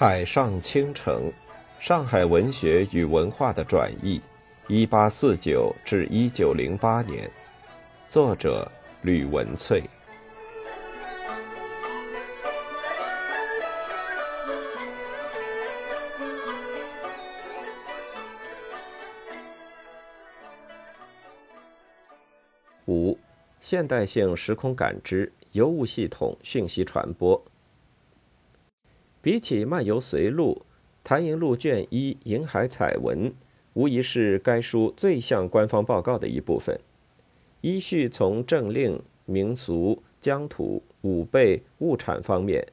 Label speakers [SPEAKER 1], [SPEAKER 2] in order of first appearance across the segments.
[SPEAKER 1] 海上倾城，上海文学与文化的转译，一八四九至一九零八年，作者吕文翠。五，现代性时空感知，尤物系统讯息传播。比起漫游随录，《谭银录》卷一《银海彩文》无疑是该书最像官方报告的一部分。依序从政令、民俗、疆土、武备、物产方面，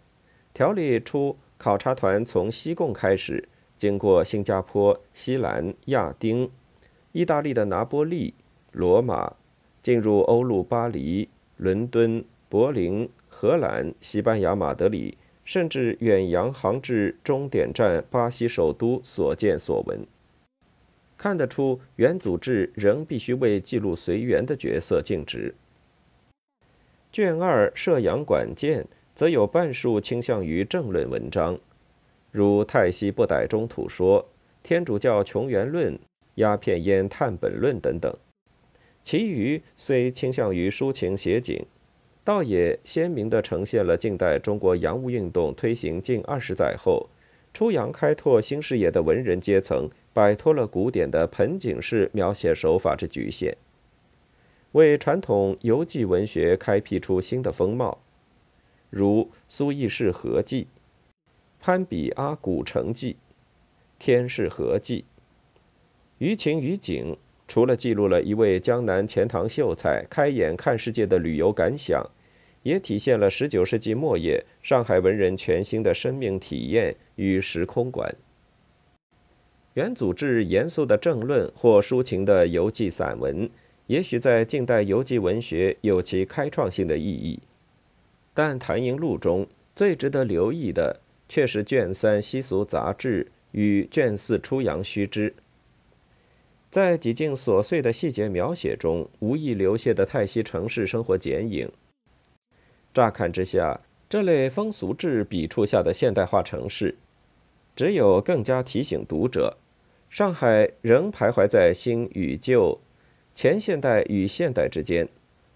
[SPEAKER 1] 条理出考察团从西贡开始，经过新加坡、西兰、亚丁、意大利的拿波利、罗马，进入欧陆巴黎、伦敦、柏林、荷兰、西班牙马德里。甚至远洋航至终点站巴西首都所见所闻，看得出原组织仍必须为记录随缘的角色尽职。卷二摄阳管见，则有半数倾向于政论文章，如《泰西不逮中土说》《天主教穷源论》《鸦片烟探本论》等等，其余虽倾向于抒情写景。倒也鲜明地呈现了近代中国洋务运动推行近二十载后，出洋开拓新视野的文人阶层摆脱了古典的盆景式描写手法之局限，为传统游记文学开辟出新的风貌，如苏轼士合记、潘比阿古城记、天士合记、于情于景。除了记录了一位江南钱塘秀才开眼看世界的旅游感想，也体现了19世纪末叶上海文人全新的生命体验与时空观。原组织严肃的政论或抒情的游记散文，也许在近代游记文学有其开创性的意义，但《谭银录》中最值得留意的，却是卷三《习俗杂志》与卷四《出洋须知》。在几近琐碎的细节描写中，无意流泻的泰西城市生活剪影。乍看之下，这类风俗志笔触下的现代化城市，只有更加提醒读者：上海仍徘徊在新与旧、前现代与现代之间，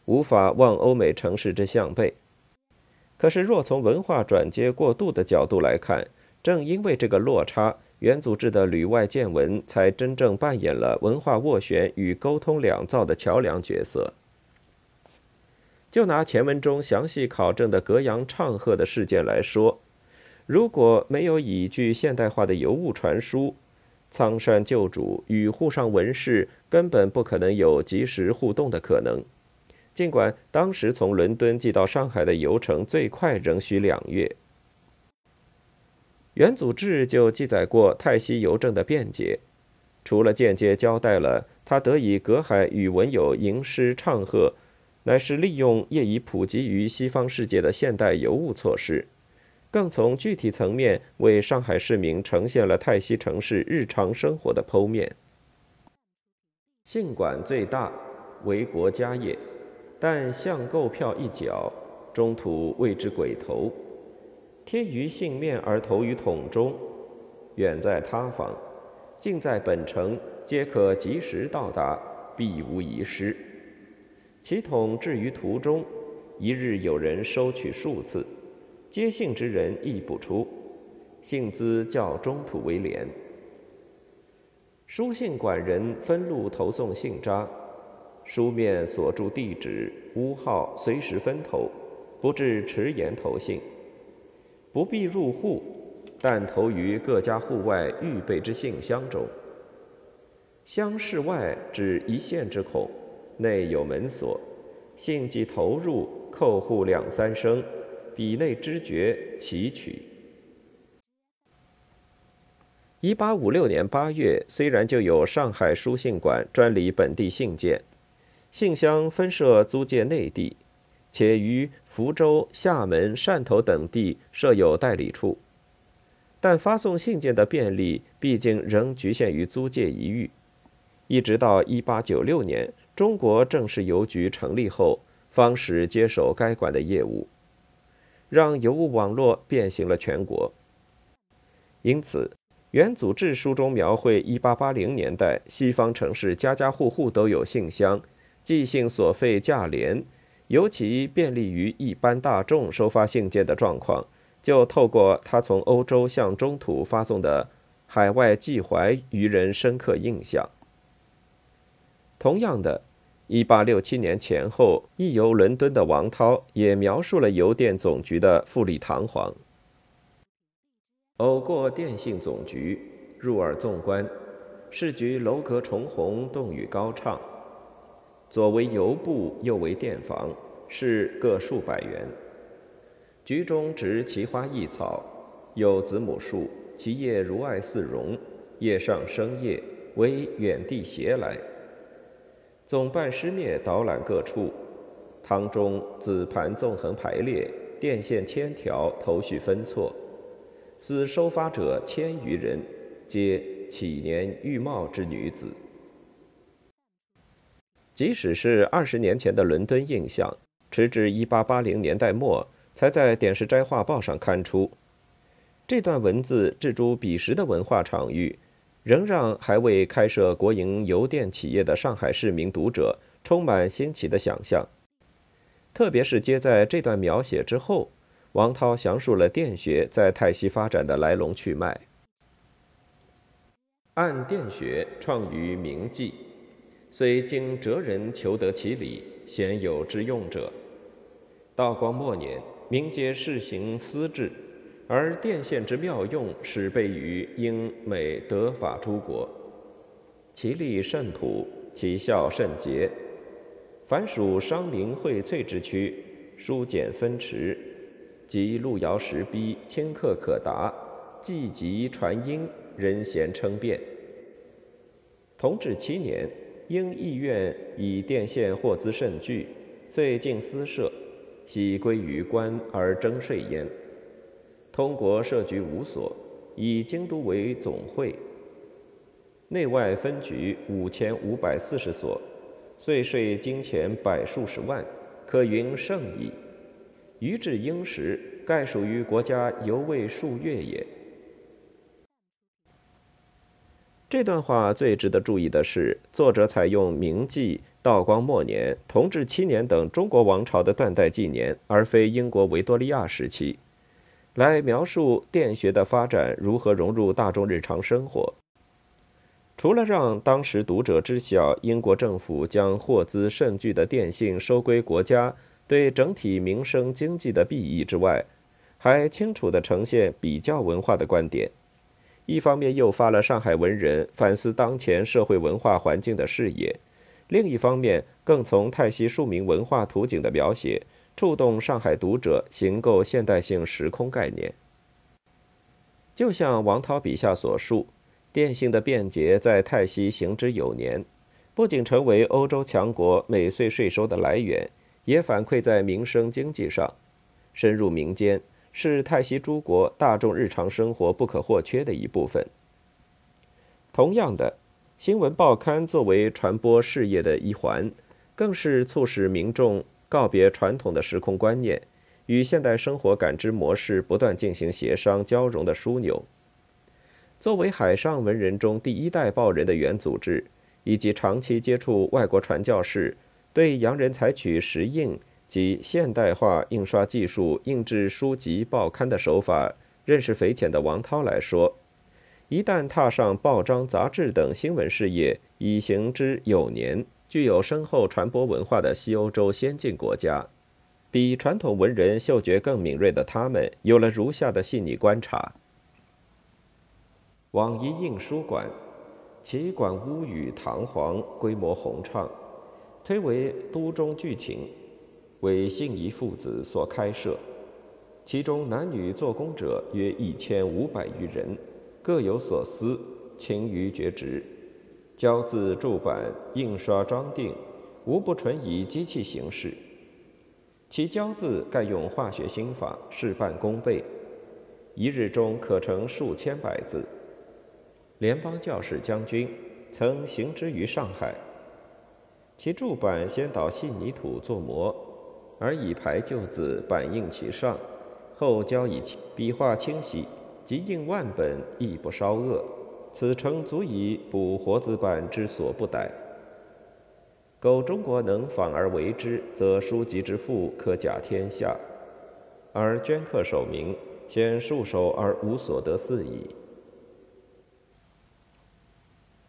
[SPEAKER 1] 无法望欧美城市之向背。可是，若从文化转接过渡的角度来看，正因为这个落差。原组织的旅外见闻才真正扮演了文化斡旋与沟通两造的桥梁角色。就拿前文中详细考证的格阳唱和的事件来说，如果没有以具现代化的邮物传输，苍山旧主与沪上文士根本不可能有及时互动的可能。尽管当时从伦敦寄到上海的邮程最快仍需两月。元祖志就记载过泰西邮政的便捷，除了间接交代了他得以隔海与文友吟诗唱和，乃是利用业已普及于西方世界的现代邮物措施，更从具体层面为上海市民呈现了泰西城市日常生活的剖面。信管最大，为国家业，但相购票一角，中途谓之鬼头。贴于信面而投于桶中，远在他方，近在本城，皆可及时到达，必无遗失。其桶置于途中，一日有人收取数次，接信之人亦不出，信资较中土为廉。书信管人分路投送信札，书面所注地址、屋号随时分投，不致迟延投信。不必入户，但投于各家户外预备之信箱中。箱室外只一线之孔，内有门锁，信即投入，扣户两三声，笔内知觉齐取。一八五六年八月，虽然就有上海书信馆专理本地信件，信箱分设租界内地。且于福州、厦门、汕头等地设有代理处，但发送信件的便利毕竟仍局限于租界一域。一直到1896年，中国正式邮局成立后，方始接手该馆的业务，让邮务网络遍行了全国。因此，元祖志书中描绘1880年代西方城市家家户户都有信箱，寄信所费价廉，尤其便利于一般大众收发信件的状况，就透过他从欧洲向中土发送的海外寄怀，于人深刻印象。同样的。一八六七年前后，亦游伦敦的王涛也描述了邮电总局的富丽堂皇。偶过电信总局，入耳纵观，市局楼阁重红，栋宇高畅。左为油布，右为电房，是各数百元。局中植奇花异草，有子母树，其叶如艾似绒，叶上生叶，为远地携来。总办师灭导览各处，堂中紫盘纵横排列，电线千条，头绪分错。司收发者千余人，皆启年玉貌之女子。即使是二十年前的伦敦印象，直至一八八零年代末才在《点石斋画报》上刊出。这段文字置诸彼时的文化场域。仍让还未开设国营邮电企业的上海市民读者充满新奇的想象。特别是接在这段描写之后，王涛详述了电学在泰西发展的来龙去脉。按电学创于明记，虽经哲人求得其理，鲜有之用者。道光末年，民皆试行私制。而电线之妙用，始备于英、美、德、法诸国，其利甚普，其效甚捷。凡属商林荟萃之区，疏简分池，及路遥石逼，顷刻可达，既急传音，人贤称辩。同治七年，英议院以电线获资甚巨，遂进私设，悉归于官而征税焉。通国设局五所，以京都为总会，内外分局五千五百四十所，岁税金钱百数十万，可云盛矣。余至应时，盖属于国家犹未数月也。这段话最值得注意的是，作者采用明记、道光末年、同治七年等中国王朝的断代纪年，而非英国维多利亚时期。来描述电学的发展如何融入大众日常生活。除了让当时读者知晓英国政府将获资甚巨的电信收归国家对整体民生经济的裨益之外，还清楚地呈现比较文化的观点。一方面诱发了上海文人反思当前社会文化环境的视野，另一方面更从泰西庶民文化图景的描写。触动上海读者形构现代性时空概念，就像王涛笔下所述，电信的便捷在泰西行之有年，不仅成为欧洲强国每岁税收的来源，也反馈在民生经济上，深入民间，是泰西诸国大众日常生活不可或缺的一部分。同样的，新闻报刊作为传播事业的一环，更是促使民众。告别传统的时空观念，与现代生活感知模式不断进行协商交融的枢纽。作为海上文人中第一代报人的原组织，以及长期接触外国传教士，对洋人采取石印及现代化印刷技术印制书籍报刊的手法认识匪浅的王涛来说，一旦踏上报章杂志等新闻事业，已行之有年。具有深厚传播文化的西欧洲先进国家，比传统文人嗅觉更敏锐的他们，有了如下的细腻观察：网一印书馆，其馆屋宇堂皇，规模宏畅，推为都中巨情，为信宜父子所开设。其中男女做工者约一千五百余人，各有所思，勤于绝职。胶字铸版、印刷装订，无不纯以机器形式。其胶字盖用化学心法，事半功倍，一日中可成数千百字。联邦教士将军曾行之于上海。其铸版先捣细泥土做模，而以排旧字板印其上，后交以笔画清晰，即印万本，亦不稍恶。此诚足以补活字版之所不逮。苟中国能仿而为之，则书籍之富可甲天下。而镌刻首名，先束手而无所得似矣。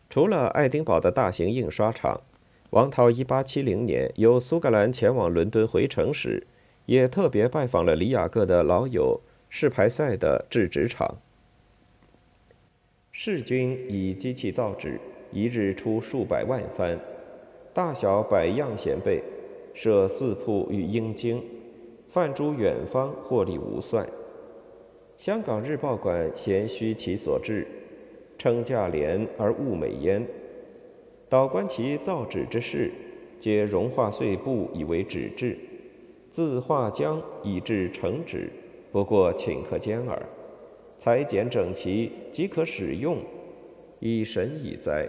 [SPEAKER 1] 除了爱丁堡的大型印刷厂，王涛1870年由苏格兰前往伦敦回程时，也特别拜访了李雅各的老友世牌赛的制纸厂。世君以机器造纸，一日出数百万番，大小百样鲜贝，设四铺与英京。泛诸远方，获利无算。香港日报馆咸虚其所制，称价廉而物美焉。导观其造纸之事，皆融化碎布以为纸质，自化浆以制成纸，不过顷刻间耳。裁剪整齐，即可使用，以神以哉！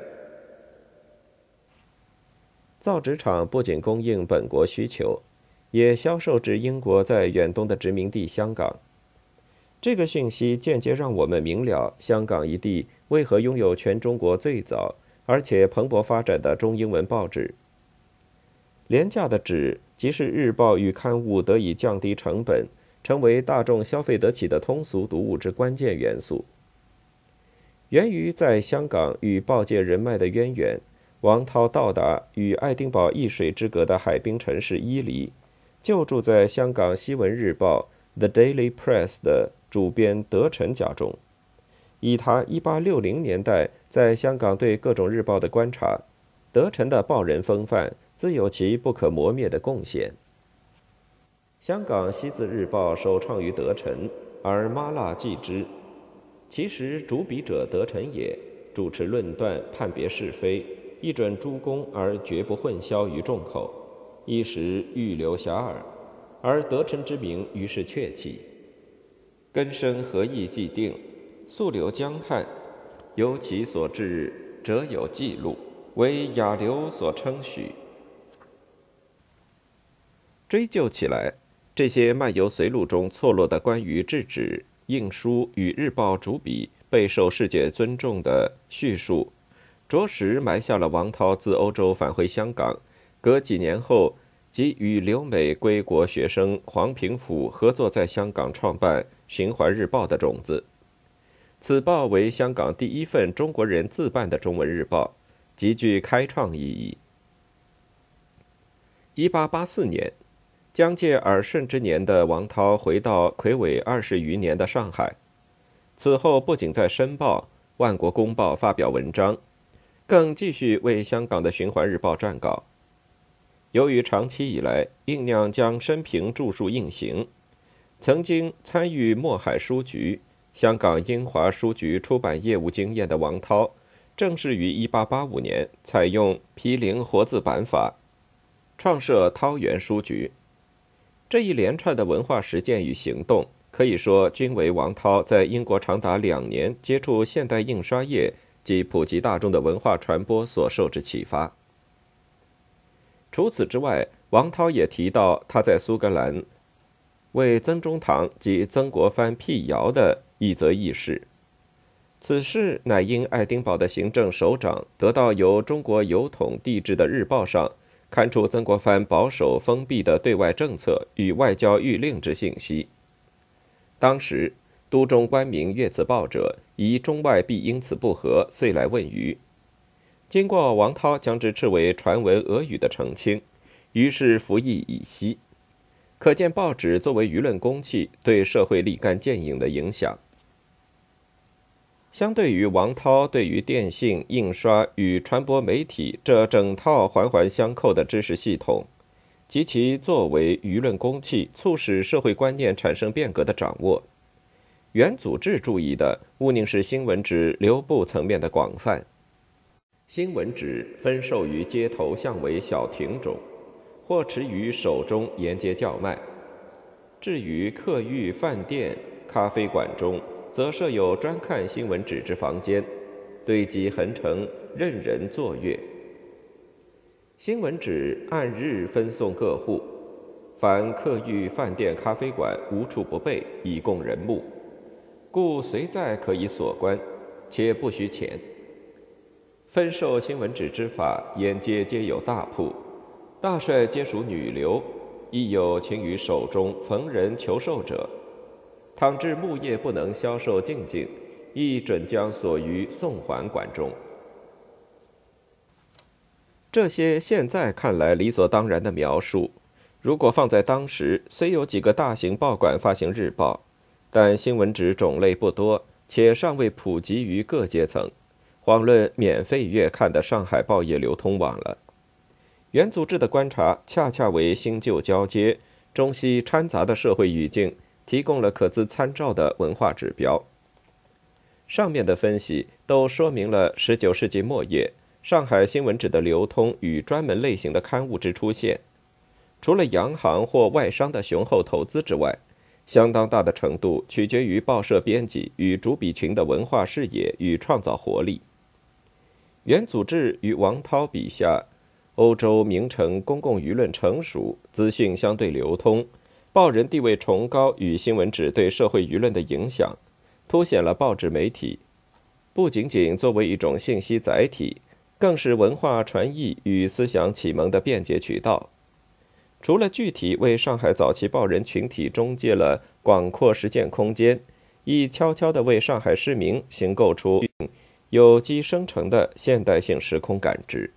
[SPEAKER 1] 造纸厂不仅供应本国需求。也销售至英国在远东的殖民地香港。这个讯息间接让我们明了香港一地为何拥有全中国最早而且蓬勃发展的中英文报纸。廉价的纸即是日报与刊物得以降低成本，成为大众消费得起的通俗读物之关键元素。源于在香港与报界人脉的渊源，王涛到达与爱丁堡一水之隔的海滨城市伊犁。就住在香港《西闻日报》The Daily Press 的主编德臣家中。以他1860年代在香港对各种日报的观察，德臣的报人风范自有其不可磨灭的贡献。香港《西字日报》首创于德臣，而麻辣继之。其实主笔者德臣也，主持论断，判别是非，一准诸公，而绝不混淆于众口。一时欲留遐迩，而德臣之名于是鹊起。根深何意既定，溯流江汉，由其所至，则有记录，为雅流所称许。追究起来，这些漫游随录中错落的关于制纸、印书与日报主笔备受世界尊重的叙述，着实埋下了王涛自欧洲返回香港。隔几年后，即与留美归国学生黄平甫合作，在香港创办《循环日报》的种子。此报为香港第一份中国人自办的中文日报，极具开创意义。一八八四年，将届耳顺之年的王涛回到魁伟二十余年的上海，此后不仅在《申报》《万国公报》发表文章，更继续为香港的《循环日报》撰稿。由于长期以来酝酿将生平著述印行，曾经参与墨海书局、香港英华书局出版业务经验的王涛，正式于1885年采用毗零活字版法，创设涛源书局。这一连串的文化实践与行动，可以说均为王涛在英国长达两年接触现代印刷业及普及大众的文化传播所受之启发。除此之外，王涛也提到他在苏格兰为曾中堂及曾国藩辟谣的一则轶事。此事乃因爱丁堡的行政首长得到由中国邮筒递至的日报上刊出曾国藩保守封闭的对外政策与外交谕令之信息。当时都中官民阅此报者，疑中外必因此不和，遂来问余。经过王涛将之斥为传闻俄语的澄清，于是服役已息。可见报纸作为舆论公器对社会立竿见影的影响。相对于王涛对于电信、印刷与传播媒体这整套环环相扣的知识系统，及其作为舆论工具促使社会观念产生变革的掌握，原祖志注意的务宁是新闻纸流布层面的广泛。新闻纸分售于街头巷尾小亭中，或持于手中沿街叫卖；至于客寓、饭店、咖啡馆中，则设有专看新闻纸之房间，堆积横成，任人坐阅。新闻纸按日分送各户，凡客寓、饭店、咖啡馆无处不备，以供人目。故随在可以所观，且不需钱。分授新闻纸之法，沿街皆有大铺，大帅皆属女流，亦有勤于手中逢人求售者。倘至木业不能销售净净，亦准将所余送还馆中。这些现在看来理所当然的描述，如果放在当时，虽有几个大型报馆发行日报，但新闻纸种类不多，且尚未普及于各阶层，遑论免费月刊的上海报业流通网了。原组织的观察恰恰为新旧交接、中西掺杂的社会语境提供了可资参照的文化指标。上面的分析都说明了19世纪末叶。上海新闻纸的流通与专门类型的刊物之出现，除了洋行或外商的雄厚投资之外，相当大的程度取决于报社编辑与主笔群的文化视野与创造活力。原组织与王涛笔下，欧洲名城公共舆论成熟，资讯相对流通，报人地位崇高与新闻纸对社会舆论的影响，凸显了报纸媒体不仅仅作为一种信息载体。更是文化传译与思想启蒙的便捷渠道。除了具体为上海早期报人群体中介了广阔实践空间，亦悄悄地为上海市民形构出有机生成的现代性时空感知。